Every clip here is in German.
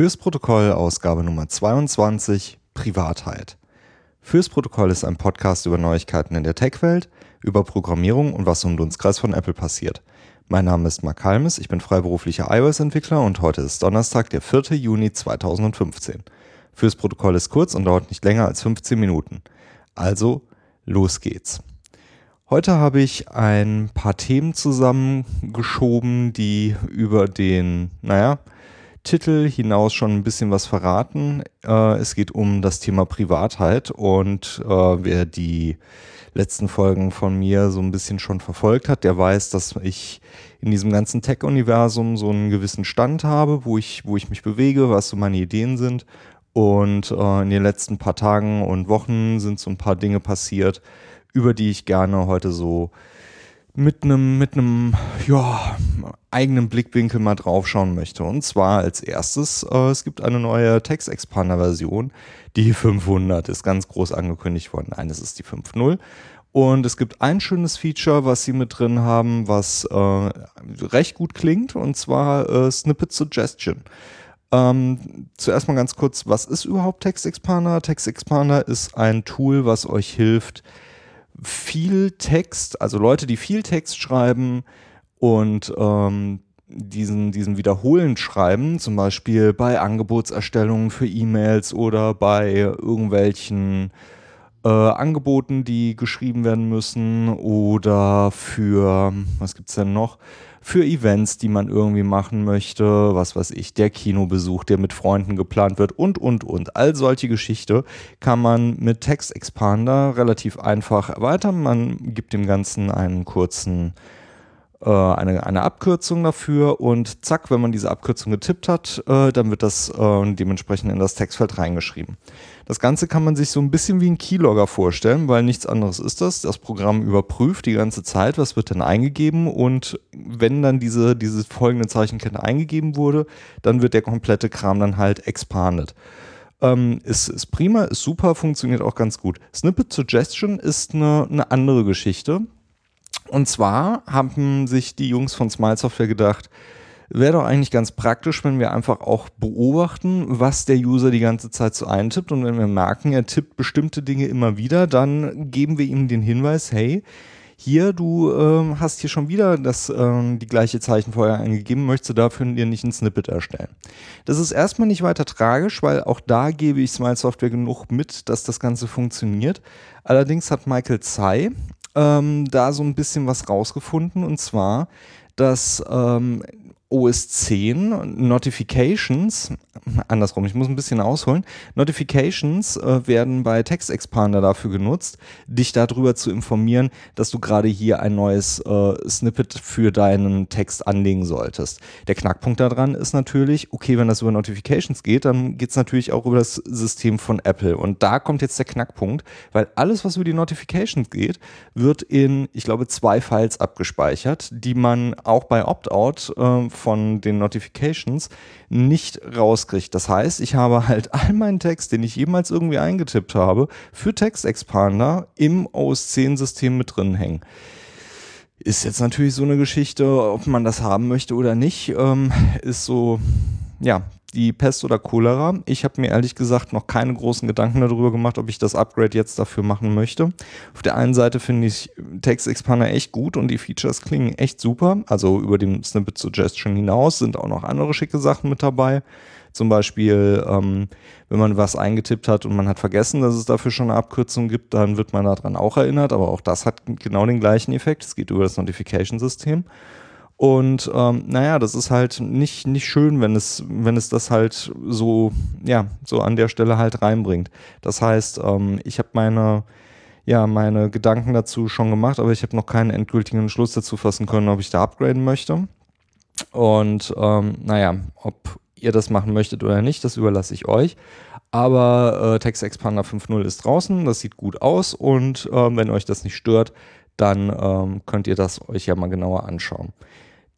Fürs Protokoll Ausgabe Nummer 22 Privatheit. Fürs Protokoll ist ein Podcast über Neuigkeiten in der Tech-Welt, über Programmierung und was im Dunstkreis von Apple passiert. Mein Name ist Mark Halmes, ich bin freiberuflicher iOS-Entwickler und heute ist Donnerstag, der 4. Juni 2015. Fürs Protokoll ist kurz und dauert nicht länger als 15 Minuten. Also, los geht's. Heute habe ich ein paar Themen zusammengeschoben, die über den, naja, Titel hinaus schon ein bisschen was verraten. Äh, es geht um das Thema Privatheit und äh, wer die letzten Folgen von mir so ein bisschen schon verfolgt hat, der weiß, dass ich in diesem ganzen Tech-Universum so einen gewissen Stand habe, wo ich, wo ich mich bewege, was so meine Ideen sind. Und äh, in den letzten paar Tagen und Wochen sind so ein paar Dinge passiert, über die ich gerne heute so mit einem mit einem ja, eigenen Blickwinkel mal draufschauen möchte. Und zwar als erstes, äh, es gibt eine neue Text Expander Version, die 500 ist ganz groß angekündigt worden. Nein, es ist die 5.0. Und es gibt ein schönes Feature, was sie mit drin haben, was äh, recht gut klingt, und zwar äh, Snippet Suggestion. Ähm, zuerst mal ganz kurz, was ist überhaupt Text Expander? Text Expander ist ein Tool, was euch hilft, viel Text, also Leute, die viel Text schreiben und ähm, diesen, diesen wiederholend schreiben, zum Beispiel bei Angebotserstellungen für E-Mails oder bei irgendwelchen äh, Angeboten, die geschrieben werden müssen oder für, was gibt's denn noch? für Events, die man irgendwie machen möchte, was weiß ich, der Kinobesuch, der mit Freunden geplant wird und, und, und. All solche Geschichte kann man mit Text Expander relativ einfach erweitern. Man gibt dem Ganzen einen kurzen äh, eine, eine Abkürzung dafür und zack, wenn man diese Abkürzung getippt hat, äh, dann wird das äh, dementsprechend in das Textfeld reingeschrieben. Das Ganze kann man sich so ein bisschen wie ein Keylogger vorstellen, weil nichts anderes ist das. Das Programm überprüft die ganze Zeit, was wird denn eingegeben und wenn dann diese, diese folgende Zeichenkette eingegeben wurde, dann wird der komplette Kram dann halt expanded. Ähm, ist, ist prima, ist super, funktioniert auch ganz gut. Snippet Suggestion ist eine, eine andere Geschichte. Und zwar haben sich die Jungs von Smile Software gedacht, wäre doch eigentlich ganz praktisch, wenn wir einfach auch beobachten, was der User die ganze Zeit so eintippt. Und wenn wir merken, er tippt bestimmte Dinge immer wieder, dann geben wir ihm den Hinweis, hey, hier, du äh, hast hier schon wieder das, äh, die gleiche Zeichen vorher eingegeben, möchtest du dafür dir nicht ein Snippet erstellen. Das ist erstmal nicht weiter tragisch, weil auch da gebe ich Smile Software genug mit, dass das Ganze funktioniert. Allerdings hat Michael Tsai ähm, da so ein bisschen was rausgefunden. Und zwar, dass ähm, OS 10 Notifications, andersrum, ich muss ein bisschen ausholen, Notifications äh, werden bei Text Expander dafür genutzt, dich darüber zu informieren, dass du gerade hier ein neues äh, Snippet für deinen Text anlegen solltest. Der Knackpunkt daran ist natürlich, okay, wenn das über Notifications geht, dann geht es natürlich auch über das System von Apple. Und da kommt jetzt der Knackpunkt, weil alles, was über die Notifications geht, wird in, ich glaube, zwei Files abgespeichert, die man auch bei Opt-out äh, von den Notifications nicht rauskriegt. Das heißt, ich habe halt all meinen Text, den ich jemals irgendwie eingetippt habe, für Text Expander im OS 10 System mit drin hängen. Ist jetzt natürlich so eine Geschichte, ob man das haben möchte oder nicht, ähm, ist so, ja, die Pest oder Cholera. Ich habe mir ehrlich gesagt noch keine großen Gedanken darüber gemacht, ob ich das Upgrade jetzt dafür machen möchte. Auf der einen Seite finde ich Text Expander echt gut und die Features klingen echt super. Also über dem Snippet Suggestion hinaus sind auch noch andere schicke Sachen mit dabei. Zum Beispiel, ähm, wenn man was eingetippt hat und man hat vergessen, dass es dafür schon eine Abkürzung gibt, dann wird man daran auch erinnert. Aber auch das hat genau den gleichen Effekt. Es geht über das Notification-System. Und ähm, naja, das ist halt nicht, nicht schön, wenn es, wenn es das halt so, ja, so an der Stelle halt reinbringt. Das heißt, ähm, ich habe meine, ja, meine Gedanken dazu schon gemacht, aber ich habe noch keinen endgültigen Entschluss dazu fassen können, ob ich da upgraden möchte. Und ähm, naja, ob ihr das machen möchtet oder nicht, das überlasse ich euch. Aber äh, Text Expander 5.0 ist draußen, das sieht gut aus und äh, wenn euch das nicht stört, dann ähm, könnt ihr das euch ja mal genauer anschauen.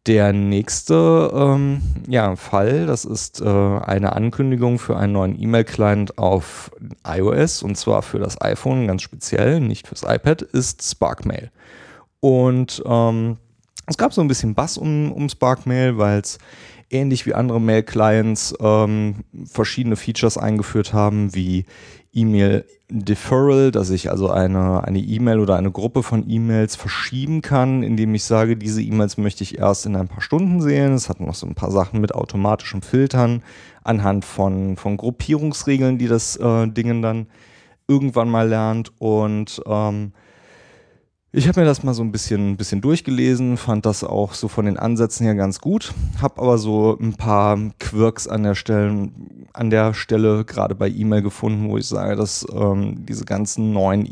Der nächste ähm, ja, Fall, das ist äh, eine Ankündigung für einen neuen E-Mail-Client auf iOS und zwar für das iPhone ganz speziell, nicht fürs iPad, ist SparkMail. Und ähm, Es gab so ein bisschen Bass um, um Spark Mail, weil es ähnlich wie andere Mail-Clients ähm, verschiedene Features eingeführt haben, wie E-Mail Deferral, dass ich also eine eine E-Mail oder eine Gruppe von E-Mails verschieben kann, indem ich sage, diese E-Mails möchte ich erst in ein paar Stunden sehen. Es hat noch so ein paar Sachen mit automatischem Filtern anhand von, von Gruppierungsregeln, die das äh, Dingen dann irgendwann mal lernt. Und ähm, ich habe mir das mal so ein bisschen, bisschen durchgelesen, fand das auch so von den Ansätzen her ganz gut, habe aber so ein paar Quirks an der Stelle, an der Stelle gerade bei E-Mail gefunden, wo ich sage, dass ähm, diese ganzen neuen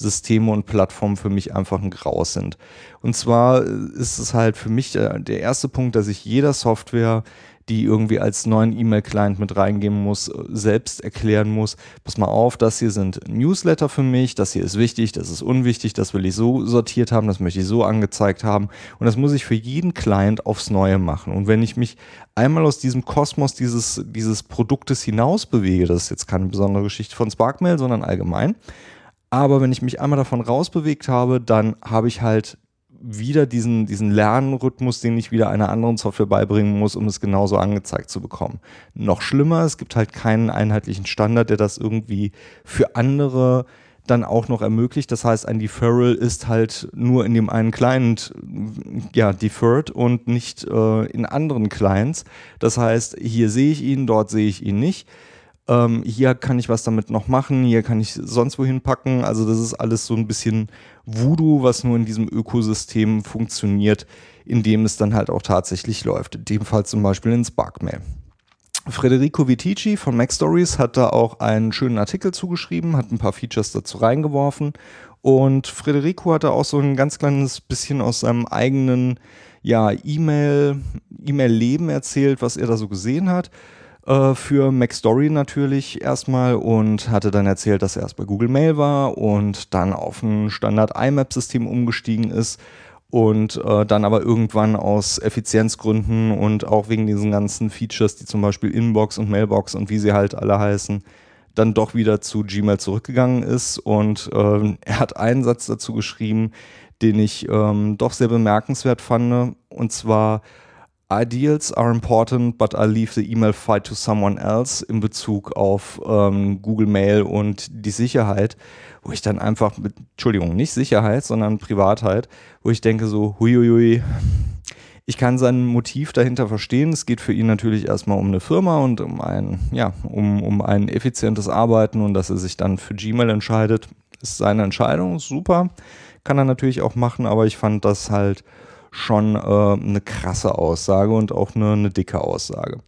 E-Mail-Systeme und Plattformen für mich einfach ein Graus sind. Und zwar ist es halt für mich der, der erste Punkt, dass ich jeder Software die irgendwie als neuen E-Mail-Client mit reingeben muss, äh, selbst erklären muss, pass mal auf, das hier sind Newsletter für mich, das hier ist wichtig, das ist unwichtig, das will ich so sortiert haben, das möchte ich so angezeigt haben und das muss ich für jeden Client aufs Neue machen. Und wenn ich mich einmal aus diesem Kosmos dieses, dieses Produktes hinaus bewege, das ist jetzt keine besondere Geschichte von Sparkmail, sondern allgemein, aber wenn ich mich einmal davon rausbewegt habe, dann habe ich halt wieder diesen, diesen Lernrhythmus, den ich wieder einer anderen Software beibringen muss, um es genauso angezeigt zu bekommen. Noch schlimmer, es gibt halt keinen einheitlichen Standard, der das irgendwie für andere dann auch noch ermöglicht. Das heißt, ein Deferral ist halt nur in dem einen Client ja deferred und nicht äh, in anderen Clients. Das heißt, hier sehe ich ihn, dort sehe ich ihn nicht ähm, hier kann ich was damit noch machen, hier kann ich sonst wohin packen. Also das ist alles so ein bisschen Voodoo, was nur in diesem Ökosystem funktioniert, in dem es dann halt auch tatsächlich läuft. In dem Fall zum Beispiel in SparkMail. Federico Vitici von Mac Stories hat da auch einen schönen Artikel zugeschrieben, hat ein paar Features dazu reingeworfen und Federico hat da auch so ein ganz kleines bisschen aus seinem eigenen ja, E-Mail, E-Mail-Leben erzählt, was er da so gesehen hat äh, für MacStory natürlich erstmal und hatte dann erzählt, dass er erst bei Google Mail war und dann auf ein Standard IMAP-System umgestiegen ist und äh, dann aber irgendwann aus Effizienzgründen und auch wegen diesen ganzen Features, die zum Beispiel Inbox und Mailbox und wie sie halt alle heißen, dann doch wieder zu Gmail zurückgegangen ist. Und äh, er hat einen Satz dazu geschrieben, den ich ähm, doch sehr bemerkenswert fand. Und zwar, Ideals are important, but I leave the email fight to someone else in Bezug auf ähm, Google Mail und die Sicherheit, wo ich dann einfach, mit, Entschuldigung, nicht Sicherheit, sondern Privatheit, wo ich denke so, huiuiui, ich kann sein Motiv dahinter verstehen. Es geht für ihn natürlich erstmal um eine Firma und um ein, ja, um, um ein effizientes Arbeiten und dass er sich dann für Gmail entscheidet, ist seine Entscheidung, super. Kann er natürlich auch machen, aber ich fand das halt schon äh, eine krasse Aussage und auch eine, eine dicke Aussage.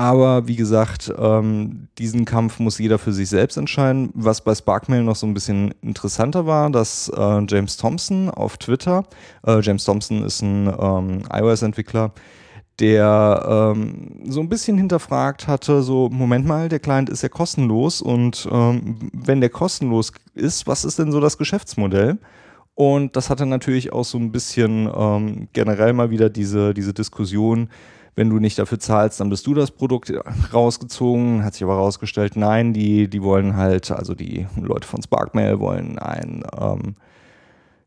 Aber wie gesagt, ähm, diesen Kampf muss jeder für sich selbst entscheiden. Was bei Sparkmail noch so ein bisschen interessanter war, dass äh, James Thompson auf Twitter, äh, James Thompson ist ein ähm, iOS-Entwickler, der ähm, so ein bisschen hinterfragt hatte, so Moment mal, der Client ist ja kostenlos und ähm, wenn der kostenlos ist, was ist denn so das Geschäftsmodell? Und das hatte natürlich auch so ein bisschen ähm, generell mal wieder diese, diese Diskussion, wenn du nicht dafür zahlst, dann bist du das Produkt rausgezogen. Hat sich aber herausgestellt, nein, die, die wollen halt, also die Leute von Sparkmail wollen ein ähm,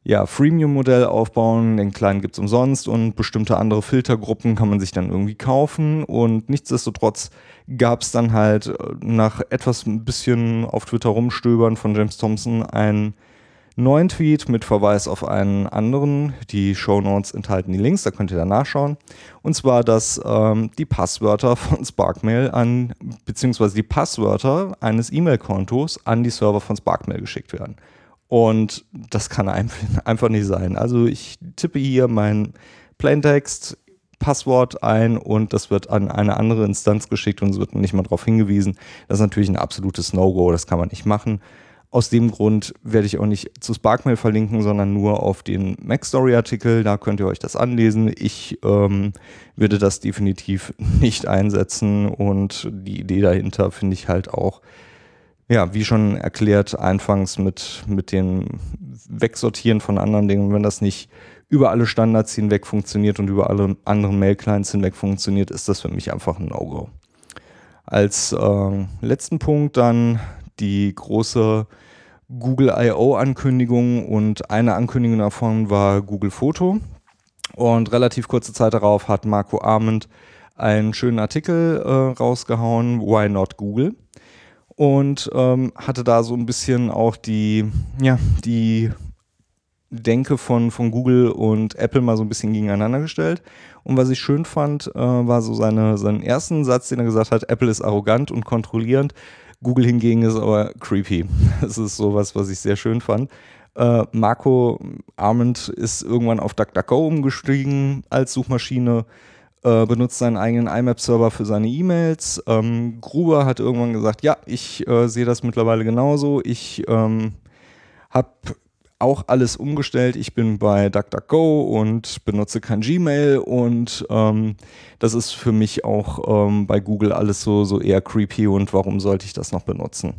ja, Freemium-Modell aufbauen. Den kleinen gibt es umsonst und bestimmte andere Filtergruppen kann man sich dann irgendwie kaufen. Und nichtsdestotrotz gab es dann halt äh, nach etwas ein bisschen auf Twitter rumstöbern von James Thompson ein neuen Tweet mit Verweis auf einen anderen. Die Show Notes enthalten die Links, da könnt ihr dann nachschauen. Und zwar, dass ähm, die Passwörter von Sparkmail an, beziehungsweise die Passwörter eines E-Mail-Kontos an die Server von Sparkmail geschickt werden. Und das kann einfach nicht sein. Also ich tippe hier mein Plaintext, Passwort ein und das wird an eine andere Instanz geschickt und es wird nicht mal darauf hingewiesen. Das ist natürlich ein absolutes No-Go, das kann man nicht machen. Aus dem Grund werde ich auch nicht zu Sparkmail verlinken, sondern nur auf den MacStory-Artikel. Da könnt ihr euch das anlesen. Ich ähm, würde das definitiv nicht einsetzen und die Idee dahinter finde ich halt auch, ja, wie schon erklärt, anfangs mit, mit dem Wegsortieren von anderen Dingen. Wenn das nicht über alle Standards hinweg funktioniert und über alle anderen Mail-Clients hinweg funktioniert, ist das für mich einfach ein No-Go. Als äh, letzten Punkt dann die große Google I.O. Ankündigung und eine Ankündigung davon war Google Foto. Und relativ kurze Zeit darauf hat Marco Arment einen schönen Artikel äh, rausgehauen, Why Not Google? Und ähm, hatte da so ein bisschen auch die, ja, die Denke von, von Google und Apple mal so ein bisschen gegeneinander gestellt. Und was ich schön fand, äh, war so seine, seinen ersten Satz, den er gesagt hat, Apple ist arrogant und kontrollierend, Google hingegen ist aber creepy. Das ist sowas, was ich sehr schön fand. Äh, Marco Arment ist irgendwann auf DuckDuckGo umgestiegen als Suchmaschine, äh, benutzt seinen eigenen IMAP-Server für seine E-Mails. Ähm, Gruber hat irgendwann gesagt, ja, ich äh, sehe das mittlerweile genauso. Ich ähm, habe auch alles umgestellt. Ich bin bei DuckDuckGo und benutze kein Gmail und ähm, das ist für mich auch ähm, bei Google alles so, so eher creepy und warum sollte ich das noch benutzen?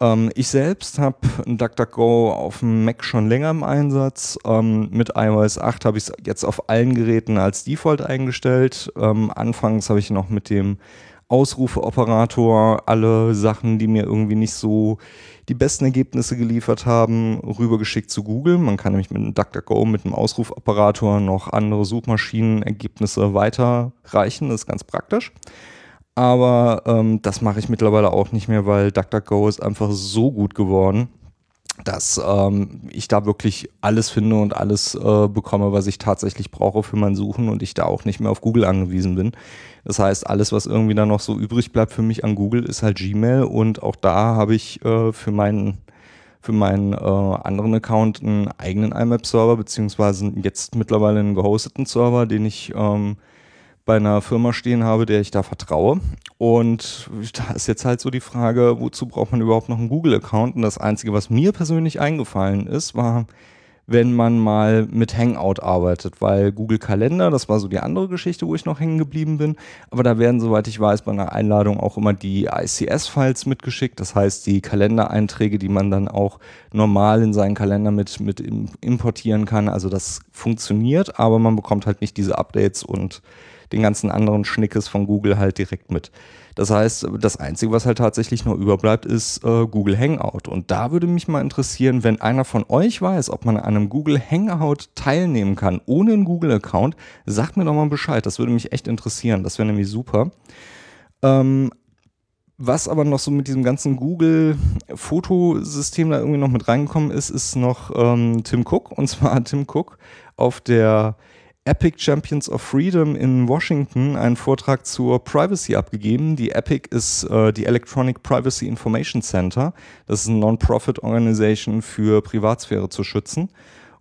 Ähm, ich selbst habe DuckDuckGo auf dem Mac schon länger im Einsatz. Ähm, mit iOS 8 habe ich es jetzt auf allen Geräten als Default eingestellt. Ähm, anfangs habe ich noch mit dem Ausrufeoperator alle Sachen, die mir irgendwie nicht so die besten Ergebnisse geliefert haben, rübergeschickt zu Google. Man kann nämlich mit einem DuckDuckGo, mit einem Ausrufoperator noch andere Suchmaschinenergebnisse weiterreichen. Das ist ganz praktisch. Aber ähm, das mache ich mittlerweile auch nicht mehr, weil DuckDuckGo ist einfach so gut geworden, dass ähm, ich da wirklich alles finde und alles äh, bekomme, was ich tatsächlich brauche für mein Suchen und ich da auch nicht mehr auf Google angewiesen bin. Das heißt, alles, was irgendwie dann noch so übrig bleibt für mich an Google, ist halt Gmail und auch da habe ich äh, für meinen für meinen äh, anderen Account einen eigenen IMAP-Server, beziehungsweise jetzt mittlerweile einen gehosteten Server, den ich ähm, bei einer Firma stehen habe, der ich da vertraue. Und da ist jetzt halt so die Frage, wozu braucht man überhaupt noch einen Google-Account? Und das Einzige, was mir persönlich eingefallen ist, war, wenn man mal mit Hangout arbeitet, weil Google Kalender, das war so die andere Geschichte, wo ich noch hängen geblieben bin, aber da werden, soweit ich weiß, bei einer Einladung auch immer die ICS-Files mitgeschickt, das heißt die Kalendereinträge, die man dann auch normal in seinen Kalender mit, mit importieren kann, also das funktioniert, aber man bekommt halt nicht diese Updates und den ganzen anderen Schnickes von Google halt direkt mit. Das heißt, das Einzige, was halt tatsächlich noch überbleibt, ist äh, Google Hangout. Und da würde mich mal interessieren, wenn einer von euch weiß, ob man an einem Google Hangout teilnehmen kann, ohne einen Google-Account, sagt mir doch mal Bescheid. Das würde mich echt interessieren. Das wäre nämlich super. Ähm, was aber noch so mit diesem ganzen Google-Fotosystem da irgendwie noch mit reingekommen ist, ist noch ähm, Tim Cook. Und zwar Tim Cook auf der Epic Champions of Freedom in Washington einen Vortrag zur Privacy abgegeben. Die Epic ist äh, die Electronic Privacy Information Center. Das ist eine Non-Profit-Organisation für Privatsphäre zu schützen.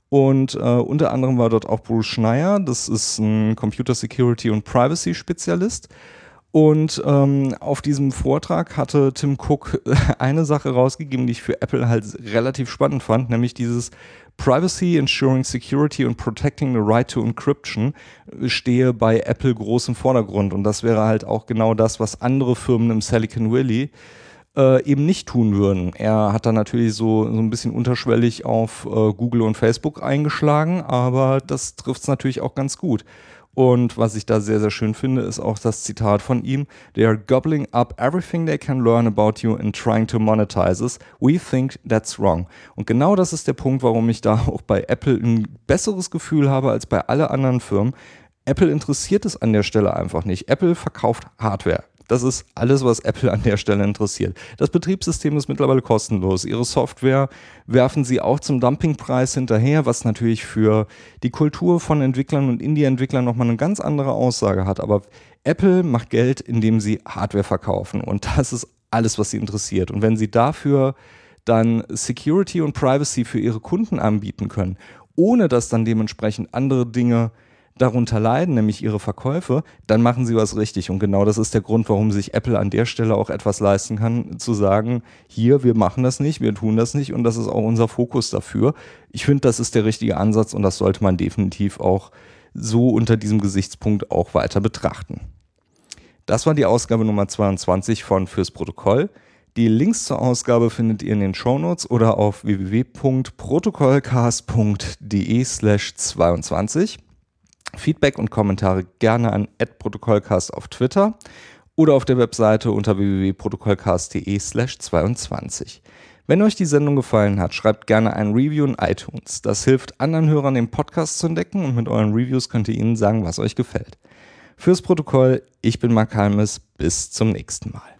Und äh, unter anderem war dort auch Bruce Schneier, das ist ein Computer Security und Privacy Spezialist. Und ähm, auf diesem Vortrag hatte Tim Cook eine Sache rausgegeben, die ich für Apple halt relativ spannend fand, nämlich dieses Privacy, Ensuring Security und Protecting the Right to Encryption stehe bei Apple groß im Vordergrund. Und das wäre halt auch genau das, was andere Firmen im Silicon Valley äh, eben nicht tun würden. Er hat da natürlich so, so ein bisschen unterschwellig auf äh, Google und Facebook eingeschlagen, aber das trifft es natürlich auch ganz gut. Und was ich da sehr, sehr schön finde, ist auch das Zitat von ihm. They are gobbling up everything they can learn about you and trying to monetize us. We think that's wrong. Und genau das ist der Punkt, warum ich da auch bei Apple ein besseres Gefühl habe als bei allen anderen Firmen. Apple interessiert es an der Stelle einfach nicht. Apple verkauft Hardware. Das ist alles, was Apple an der Stelle interessiert. Das Betriebssystem ist mittlerweile kostenlos. Ihre Software werfen sie auch zum Dumpingpreis hinterher, was natürlich für die Kultur von Entwicklern und Indie-Entwicklern nochmal eine ganz andere Aussage hat. Aber Apple macht Geld, indem sie Hardware verkaufen. Und das ist alles, was sie interessiert. Und wenn sie dafür dann Security und Privacy für ihre Kunden anbieten können, ohne dass dann dementsprechend andere Dinge darunter leiden, nämlich ihre Verkäufe, dann machen sie was richtig. Und genau das ist der Grund, warum sich Apple an der Stelle auch etwas leisten kann, zu sagen, hier, wir machen das nicht, wir tun das nicht und das ist auch unser Fokus dafür. Ich finde, das ist der richtige Ansatz und das sollte man definitiv auch so unter diesem Gesichtspunkt auch weiter betrachten. Das war die Ausgabe Nummer 22 von Fürs Protokoll. Die Links zur Ausgabe findet ihr in den Shownotes oder auf www.protokollcast.de slash 22. Feedback und Kommentare gerne an @protokollcast auf Twitter oder auf der Webseite unter www.protokollcast.de/22. Wenn euch die Sendung gefallen hat, schreibt gerne ein Review in iTunes. Das hilft anderen Hörern, den Podcast zu entdecken und mit euren Reviews könnt ihr ihnen sagen, was euch gefällt. Fürs Protokoll, ich bin Mark Halmes, bis zum nächsten Mal.